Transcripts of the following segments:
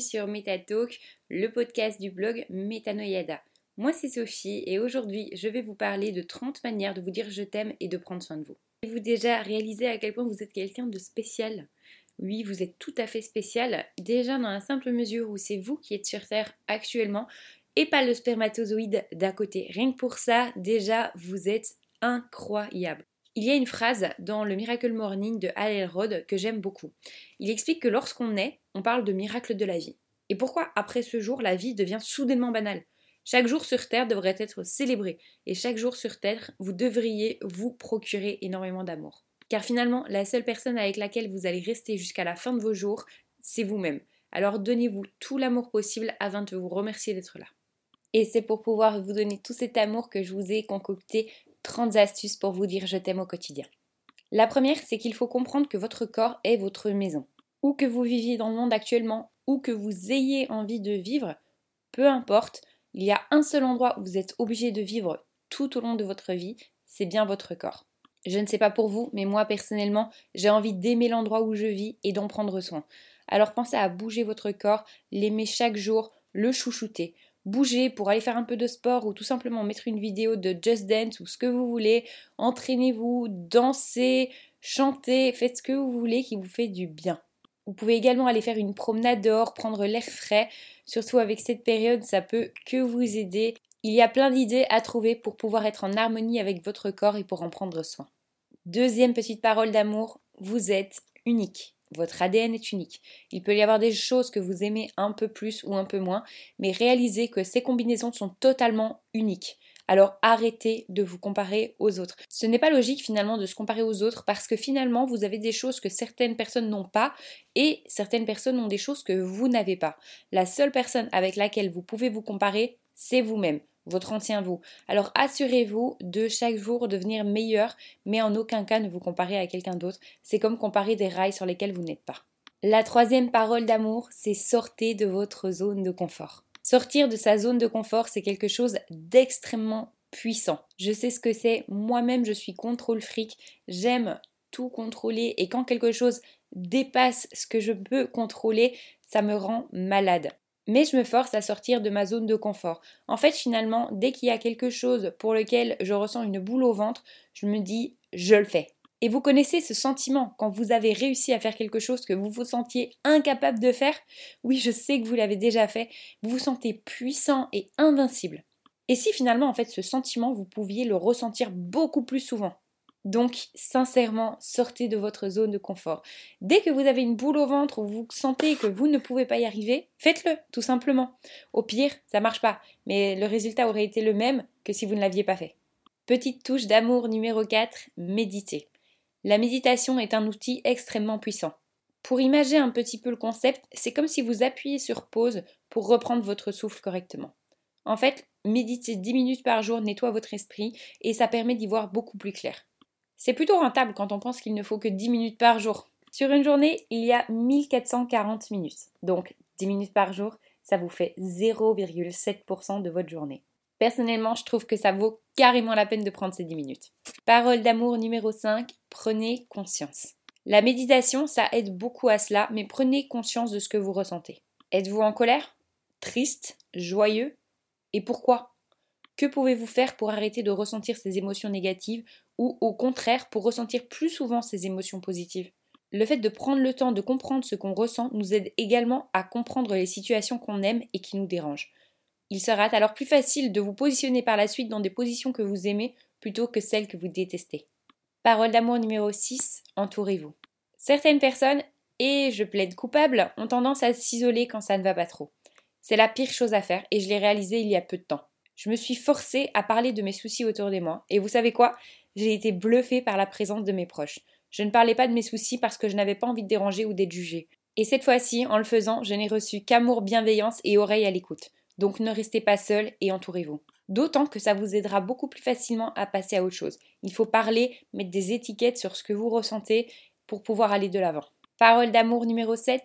sur MetaTalk, le podcast du blog Metanoyada. Moi c'est Sophie et aujourd'hui je vais vous parler de 30 manières de vous dire je t'aime et de prendre soin de vous. Avez-vous déjà réalisé à quel point vous êtes quelqu'un de spécial? Oui, vous êtes tout à fait spécial, déjà dans la simple mesure où c'est vous qui êtes sur Terre actuellement et pas le spermatozoïde d'à côté. Rien que pour ça, déjà vous êtes incroyable. Il y a une phrase dans le Miracle Morning de Hal Elrod que j'aime beaucoup. Il explique que lorsqu'on naît, on parle de miracle de la vie. Et pourquoi après ce jour la vie devient soudainement banale? Chaque jour sur Terre devrait être célébré et chaque jour sur Terre, vous devriez vous procurer énormément d'amour. Car finalement, la seule personne avec laquelle vous allez rester jusqu'à la fin de vos jours, c'est vous-même. Alors donnez-vous tout l'amour possible afin de vous remercier d'être là. Et c'est pour pouvoir vous donner tout cet amour que je vous ai concocté 30 astuces pour vous dire je t'aime au quotidien. La première, c'est qu'il faut comprendre que votre corps est votre maison. Où que vous viviez dans le monde actuellement, ou que vous ayez envie de vivre, peu importe, il y a un seul endroit où vous êtes obligé de vivre tout au long de votre vie, c'est bien votre corps. Je ne sais pas pour vous, mais moi personnellement, j'ai envie d'aimer l'endroit où je vis et d'en prendre soin. Alors pensez à bouger votre corps, l'aimer chaque jour, le chouchouter bouger pour aller faire un peu de sport ou tout simplement mettre une vidéo de Just Dance ou ce que vous voulez, entraînez-vous, dansez, chantez, faites ce que vous voulez qui vous fait du bien. Vous pouvez également aller faire une promenade dehors, prendre l'air frais, surtout avec cette période, ça peut que vous aider. Il y a plein d'idées à trouver pour pouvoir être en harmonie avec votre corps et pour en prendre soin. Deuxième petite parole d'amour, vous êtes unique. Votre ADN est unique. Il peut y avoir des choses que vous aimez un peu plus ou un peu moins, mais réalisez que ces combinaisons sont totalement uniques. Alors arrêtez de vous comparer aux autres. Ce n'est pas logique finalement de se comparer aux autres parce que finalement vous avez des choses que certaines personnes n'ont pas et certaines personnes ont des choses que vous n'avez pas. La seule personne avec laquelle vous pouvez vous comparer, c'est vous-même votre ancien vous. Alors assurez-vous de chaque jour devenir meilleur, mais en aucun cas ne vous comparez à quelqu'un d'autre. C'est comme comparer des rails sur lesquels vous n'êtes pas. La troisième parole d'amour, c'est sortez de votre zone de confort. Sortir de sa zone de confort, c'est quelque chose d'extrêmement puissant. Je sais ce que c'est, moi-même je suis contrôle fric, j'aime tout contrôler et quand quelque chose dépasse ce que je peux contrôler, ça me rend malade mais je me force à sortir de ma zone de confort. En fait, finalement, dès qu'il y a quelque chose pour lequel je ressens une boule au ventre, je me dis je le fais. Et vous connaissez ce sentiment quand vous avez réussi à faire quelque chose que vous vous sentiez incapable de faire? Oui, je sais que vous l'avez déjà fait. Vous vous sentez puissant et invincible. Et si finalement, en fait, ce sentiment, vous pouviez le ressentir beaucoup plus souvent? Donc, sincèrement, sortez de votre zone de confort. Dès que vous avez une boule au ventre ou vous sentez que vous ne pouvez pas y arriver, faites-le, tout simplement. Au pire, ça marche pas, mais le résultat aurait été le même que si vous ne l'aviez pas fait. Petite touche d'amour numéro 4, méditer. La méditation est un outil extrêmement puissant. Pour imager un petit peu le concept, c'est comme si vous appuyez sur pause pour reprendre votre souffle correctement. En fait, méditer 10 minutes par jour nettoie votre esprit et ça permet d'y voir beaucoup plus clair. C'est plutôt rentable quand on pense qu'il ne faut que 10 minutes par jour. Sur une journée, il y a 1440 minutes. Donc 10 minutes par jour, ça vous fait 0,7% de votre journée. Personnellement, je trouve que ça vaut carrément la peine de prendre ces 10 minutes. Parole d'amour numéro 5, prenez conscience. La méditation, ça aide beaucoup à cela, mais prenez conscience de ce que vous ressentez. Êtes-vous en colère Triste Joyeux? Et pourquoi? Que pouvez-vous faire pour arrêter de ressentir ces émotions négatives ou au contraire pour ressentir plus souvent ces émotions positives? Le fait de prendre le temps de comprendre ce qu'on ressent nous aide également à comprendre les situations qu'on aime et qui nous dérangent. Il sera alors plus facile de vous positionner par la suite dans des positions que vous aimez plutôt que celles que vous détestez. Parole d'amour numéro 6, entourez-vous. Certaines personnes, et je plaide coupable, ont tendance à s'isoler quand ça ne va pas trop. C'est la pire chose à faire et je l'ai réalisé il y a peu de temps. Je me suis forcée à parler de mes soucis autour de moi et vous savez quoi? J'ai été bluffée par la présence de mes proches. Je ne parlais pas de mes soucis parce que je n'avais pas envie de déranger ou d'être jugée. Et cette fois-ci, en le faisant, je n'ai reçu qu'amour, bienveillance et oreille à l'écoute. Donc ne restez pas seul et entourez-vous. D'autant que ça vous aidera beaucoup plus facilement à passer à autre chose. Il faut parler, mettre des étiquettes sur ce que vous ressentez pour pouvoir aller de l'avant. Parole d'amour numéro 7,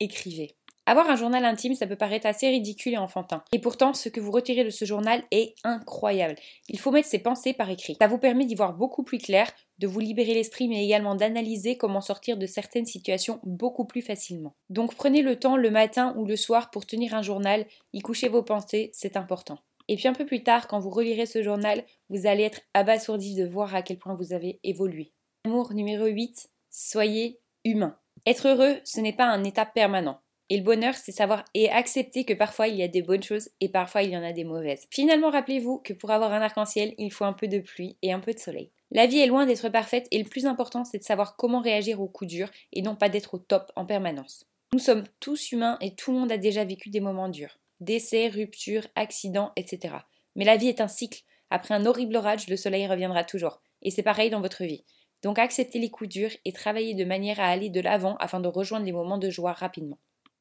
écrivez. Avoir un journal intime, ça peut paraître assez ridicule et enfantin. Et pourtant, ce que vous retirez de ce journal est incroyable. Il faut mettre ses pensées par écrit. Ça vous permet d'y voir beaucoup plus clair, de vous libérer l'esprit, mais également d'analyser comment sortir de certaines situations beaucoup plus facilement. Donc prenez le temps le matin ou le soir pour tenir un journal, y coucher vos pensées, c'est important. Et puis un peu plus tard, quand vous relirez ce journal, vous allez être abasourdi de voir à quel point vous avez évolué. Amour numéro 8, soyez humain. Être heureux, ce n'est pas un état permanent. Et le bonheur, c'est savoir et accepter que parfois il y a des bonnes choses et parfois il y en a des mauvaises. Finalement, rappelez-vous que pour avoir un arc-en-ciel, il faut un peu de pluie et un peu de soleil. La vie est loin d'être parfaite et le plus important, c'est de savoir comment réagir aux coups durs et non pas d'être au top en permanence. Nous sommes tous humains et tout le monde a déjà vécu des moments durs. Décès, ruptures, accidents, etc. Mais la vie est un cycle. Après un horrible orage, le soleil reviendra toujours. Et c'est pareil dans votre vie. Donc acceptez les coups durs et travaillez de manière à aller de l'avant afin de rejoindre les moments de joie rapidement.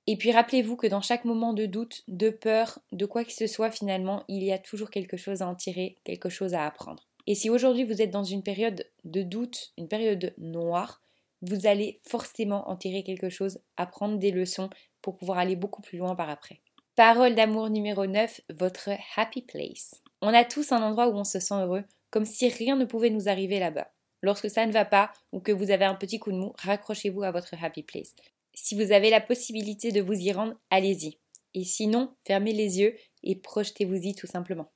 Et puis rappelez-vous que dans chaque moment de doute, de peur, de quoi que ce soit finalement, il y a toujours quelque chose à en tirer, quelque chose à apprendre. Et si aujourd'hui vous êtes dans une période de doute, une période noire, vous allez forcément en tirer quelque chose, apprendre des leçons pour pouvoir aller beaucoup plus loin par après. Parole d'amour numéro 9, votre happy place. On a tous un endroit où on se sent heureux, comme si rien ne pouvait nous arriver là-bas. Lorsque ça ne va pas ou que vous avez un petit coup de mou, raccrochez-vous à votre happy place. Si vous avez la possibilité de vous y rendre, allez-y. Et sinon, fermez les yeux et projetez-vous-y tout simplement.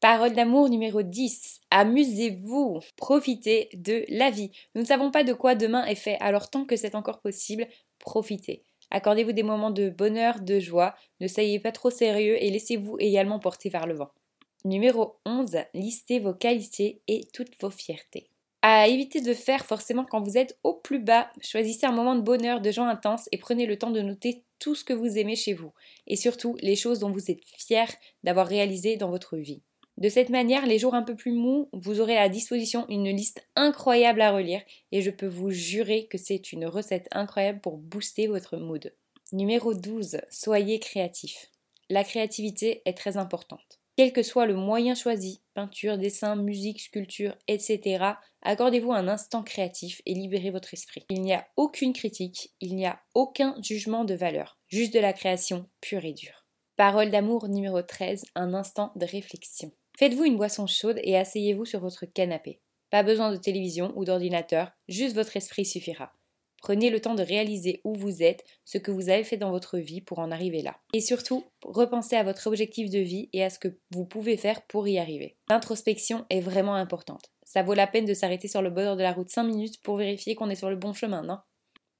Parole d'amour numéro 10. Amusez-vous. Profitez de la vie. Nous ne savons pas de quoi demain est fait, alors tant que c'est encore possible, profitez. Accordez-vous des moments de bonheur, de joie, ne soyez pas trop sérieux et laissez-vous également porter vers le vent. Numéro 11. Listez vos qualités et toutes vos fiertés à éviter de faire forcément quand vous êtes au plus bas. Choisissez un moment de bonheur, de joie intense et prenez le temps de noter tout ce que vous aimez chez vous et surtout les choses dont vous êtes fier d'avoir réalisé dans votre vie. De cette manière, les jours un peu plus mous, vous aurez à disposition une liste incroyable à relire et je peux vous jurer que c'est une recette incroyable pour booster votre mood. Numéro 12. Soyez créatif. La créativité est très importante. Quel que soit le moyen choisi, peinture, dessin, musique, sculpture, etc., accordez-vous un instant créatif et libérez votre esprit. Il n'y a aucune critique, il n'y a aucun jugement de valeur, juste de la création pure et dure. Parole d'amour numéro 13, un instant de réflexion. Faites-vous une boisson chaude et asseyez-vous sur votre canapé. Pas besoin de télévision ou d'ordinateur, juste votre esprit suffira. Prenez le temps de réaliser où vous êtes, ce que vous avez fait dans votre vie pour en arriver là. Et surtout, repensez à votre objectif de vie et à ce que vous pouvez faire pour y arriver. L'introspection est vraiment importante. Ça vaut la peine de s'arrêter sur le bord de la route 5 minutes pour vérifier qu'on est sur le bon chemin, non?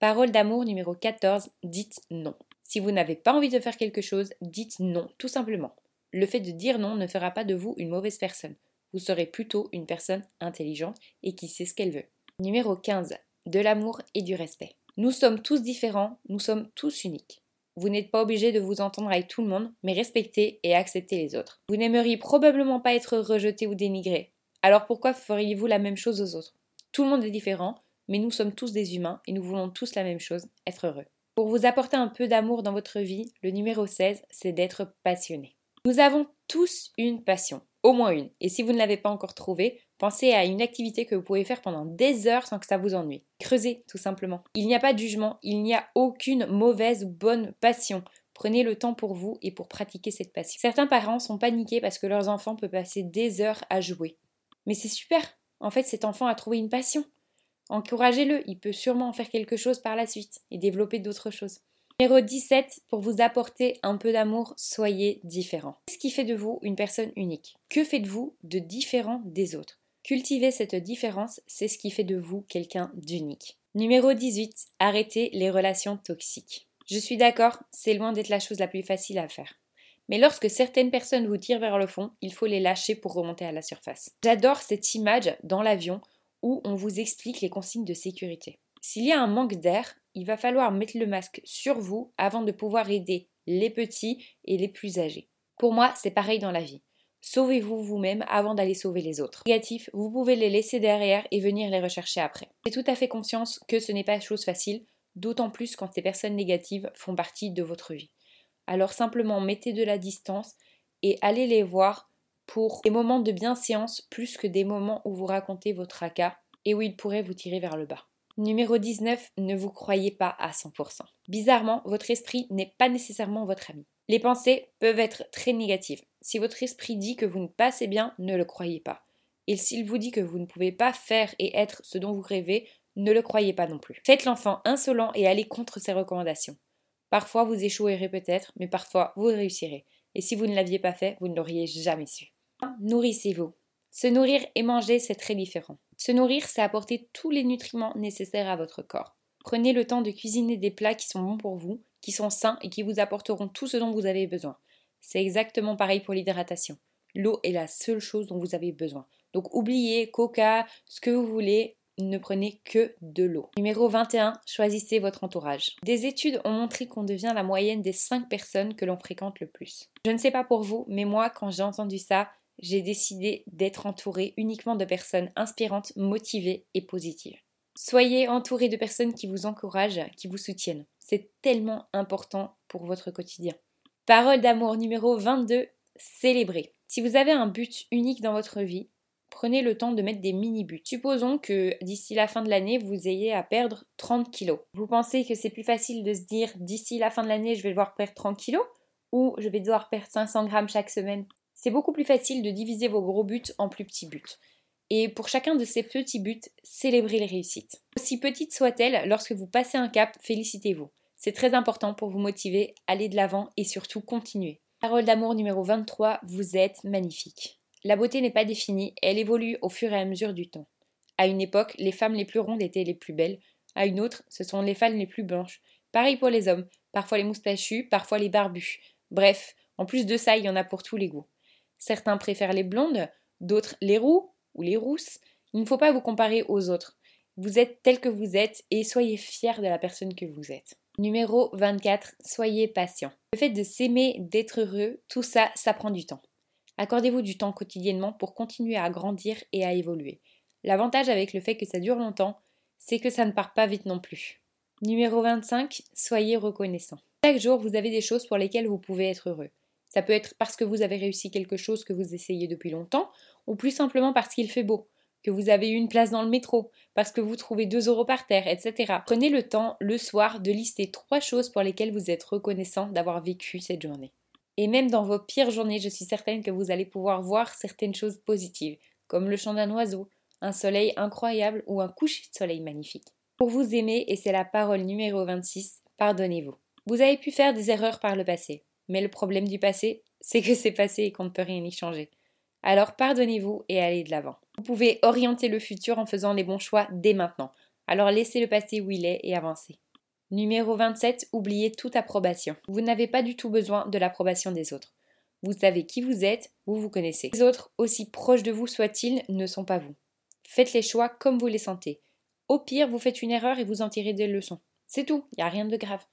Parole d'amour numéro 14, dites non. Si vous n'avez pas envie de faire quelque chose, dites non, tout simplement. Le fait de dire non ne fera pas de vous une mauvaise personne. Vous serez plutôt une personne intelligente et qui sait ce qu'elle veut. Numéro 15 de l'amour et du respect. Nous sommes tous différents, nous sommes tous uniques. Vous n'êtes pas obligé de vous entendre avec tout le monde, mais respectez et acceptez les autres. Vous n'aimeriez probablement pas être rejeté ou dénigré. Alors pourquoi feriez-vous la même chose aux autres? Tout le monde est différent, mais nous sommes tous des humains et nous voulons tous la même chose, être heureux. Pour vous apporter un peu d'amour dans votre vie, le numéro 16, c'est d'être passionné. Nous avons tous une passion, au moins une. Et si vous ne l'avez pas encore trouvée, pensez à une activité que vous pouvez faire pendant des heures sans que ça vous ennuie. Creusez, tout simplement. Il n'y a pas de jugement, il n'y a aucune mauvaise ou bonne passion. Prenez le temps pour vous et pour pratiquer cette passion. Certains parents sont paniqués parce que leurs enfants peuvent passer des heures à jouer. Mais c'est super. En fait, cet enfant a trouvé une passion. Encouragez-le, il peut sûrement en faire quelque chose par la suite et développer d'autres choses. Numéro 17, pour vous apporter un peu d'amour, soyez différent. Qu'est-ce qui fait de vous une personne unique? Que faites-vous de différent des autres? Cultiver cette différence, c'est ce qui fait de vous quelqu'un d'unique. Numéro 18, arrêtez les relations toxiques. Je suis d'accord, c'est loin d'être la chose la plus facile à faire. Mais lorsque certaines personnes vous tirent vers le fond, il faut les lâcher pour remonter à la surface. J'adore cette image dans l'avion où on vous explique les consignes de sécurité. S'il y a un manque d'air, il va falloir mettre le masque sur vous avant de pouvoir aider les petits et les plus âgés. Pour moi, c'est pareil dans la vie. Sauvez-vous vous-même avant d'aller sauver les autres. Négatifs, vous pouvez les laisser derrière et venir les rechercher après. J'ai tout à fait conscience que ce n'est pas chose facile, d'autant plus quand ces personnes négatives font partie de votre vie. Alors simplement mettez de la distance et allez les voir pour des moments de bienséance plus que des moments où vous racontez votre tracas et où ils pourraient vous tirer vers le bas. Numéro 19, ne vous croyez pas à 100%. Bizarrement, votre esprit n'est pas nécessairement votre ami. Les pensées peuvent être très négatives. Si votre esprit dit que vous ne passez bien, ne le croyez pas. Et s'il vous dit que vous ne pouvez pas faire et être ce dont vous rêvez, ne le croyez pas non plus. Faites l'enfant insolent et allez contre ses recommandations. Parfois vous échouerez peut-être, mais parfois vous réussirez. Et si vous ne l'aviez pas fait, vous ne l'auriez jamais su. Nourrissez-vous. Se nourrir et manger, c'est très différent. Se nourrir, c'est apporter tous les nutriments nécessaires à votre corps. Prenez le temps de cuisiner des plats qui sont bons pour vous, qui sont sains et qui vous apporteront tout ce dont vous avez besoin. C'est exactement pareil pour l'hydratation. L'eau est la seule chose dont vous avez besoin. Donc oubliez coca, ce que vous voulez, ne prenez que de l'eau. Numéro 21, choisissez votre entourage. Des études ont montré qu'on devient la moyenne des 5 personnes que l'on fréquente le plus. Je ne sais pas pour vous, mais moi, quand j'ai entendu ça, j'ai décidé d'être entourée uniquement de personnes inspirantes, motivées et positives. Soyez entouré de personnes qui vous encouragent, qui vous soutiennent. C'est tellement important pour votre quotidien. Parole d'amour numéro 22, célébrez. Si vous avez un but unique dans votre vie, prenez le temps de mettre des mini-buts. Supposons que d'ici la fin de l'année, vous ayez à perdre 30 kilos. Vous pensez que c'est plus facile de se dire d'ici la fin de l'année, je vais devoir perdre 30 kilos ou je vais devoir perdre 500 grammes chaque semaine? C'est beaucoup plus facile de diviser vos gros buts en plus petits buts. Et pour chacun de ces petits buts, célébrez les réussites. Aussi petites soient-elles, lorsque vous passez un cap, félicitez-vous. C'est très important pour vous motiver, aller de l'avant et surtout continuer. Parole d'amour numéro 23, vous êtes magnifique. La beauté n'est pas définie, elle évolue au fur et à mesure du temps. À une époque, les femmes les plus rondes étaient les plus belles, à une autre, ce sont les femmes les plus blanches. Pareil pour les hommes, parfois les moustachus, parfois les barbus. Bref, en plus de ça, il y en a pour tous les goûts. Certains préfèrent les blondes, d'autres les roux ou les rousses. Il ne faut pas vous comparer aux autres. Vous êtes tel que vous êtes et soyez fier de la personne que vous êtes. Numéro 24, soyez patient. Le fait de s'aimer, d'être heureux, tout ça, ça prend du temps. Accordez-vous du temps quotidiennement pour continuer à grandir et à évoluer. L'avantage avec le fait que ça dure longtemps, c'est que ça ne part pas vite non plus. Numéro 25, soyez reconnaissant. Chaque jour, vous avez des choses pour lesquelles vous pouvez être heureux. Ça peut être parce que vous avez réussi quelque chose que vous essayez depuis longtemps, ou plus simplement parce qu'il fait beau, que vous avez eu une place dans le métro, parce que vous trouvez 2 euros par terre, etc. Prenez le temps, le soir, de lister trois choses pour lesquelles vous êtes reconnaissant d'avoir vécu cette journée. Et même dans vos pires journées, je suis certaine que vous allez pouvoir voir certaines choses positives, comme le chant d'un oiseau, un soleil incroyable ou un coucher de soleil magnifique. Pour vous aimer, et c'est la parole numéro 26, pardonnez-vous. Vous avez pu faire des erreurs par le passé. Mais le problème du passé, c'est que c'est passé et qu'on ne peut rien y changer. Alors pardonnez-vous et allez de l'avant. Vous pouvez orienter le futur en faisant les bons choix dès maintenant. Alors laissez le passé où il est et avancez. Numéro 27, oubliez toute approbation. Vous n'avez pas du tout besoin de l'approbation des autres. Vous savez qui vous êtes, vous vous connaissez. Les autres, aussi proches de vous soient-ils, ne sont pas vous. Faites les choix comme vous les sentez. Au pire, vous faites une erreur et vous en tirez des leçons. C'est tout, il n'y a rien de grave.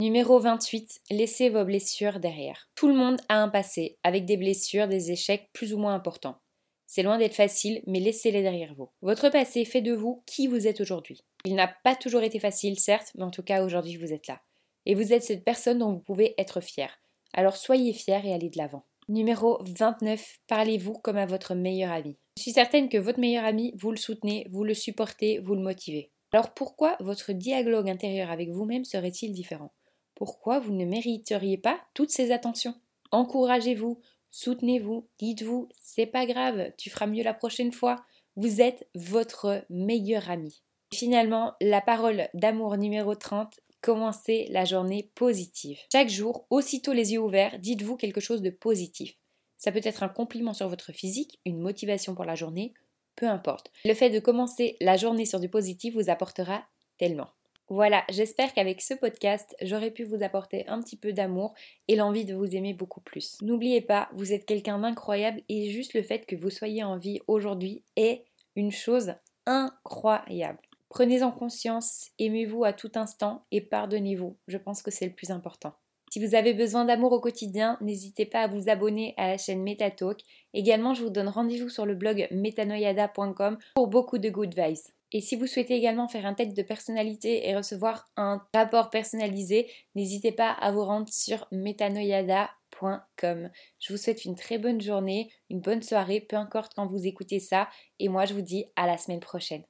Numéro 28, laissez vos blessures derrière. Tout le monde a un passé, avec des blessures, des échecs plus ou moins importants. C'est loin d'être facile, mais laissez-les derrière vous. Votre passé fait de vous qui vous êtes aujourd'hui. Il n'a pas toujours été facile, certes, mais en tout cas aujourd'hui vous êtes là. Et vous êtes cette personne dont vous pouvez être fier. Alors soyez fier et allez de l'avant. Numéro 29, parlez-vous comme à votre meilleur ami. Je suis certaine que votre meilleur ami, vous le soutenez, vous le supportez, vous le motivez. Alors pourquoi votre dialogue intérieur avec vous-même serait-il différent? Pourquoi vous ne mériteriez pas toutes ces attentions Encouragez-vous, soutenez-vous, dites-vous c'est pas grave, tu feras mieux la prochaine fois. Vous êtes votre meilleur ami. finalement, la parole d'amour numéro 30, commencez la journée positive. Chaque jour, aussitôt les yeux ouverts, dites-vous quelque chose de positif. Ça peut être un compliment sur votre physique, une motivation pour la journée, peu importe. Le fait de commencer la journée sur du positif vous apportera tellement. Voilà, j'espère qu'avec ce podcast, j'aurai pu vous apporter un petit peu d'amour et l'envie de vous aimer beaucoup plus. N'oubliez pas, vous êtes quelqu'un d'incroyable et juste le fait que vous soyez en vie aujourd'hui est une chose incroyable. Prenez-en conscience, aimez-vous à tout instant et pardonnez-vous. Je pense que c'est le plus important. Si vous avez besoin d'amour au quotidien, n'hésitez pas à vous abonner à la chaîne MetaTalk. Également, je vous donne rendez-vous sur le blog metanoyada.com pour beaucoup de good vibes. Et si vous souhaitez également faire un test de personnalité et recevoir un rapport personnalisé, n'hésitez pas à vous rendre sur metanoyada.com. Je vous souhaite une très bonne journée, une bonne soirée, peu importe quand vous écoutez ça, et moi je vous dis à la semaine prochaine.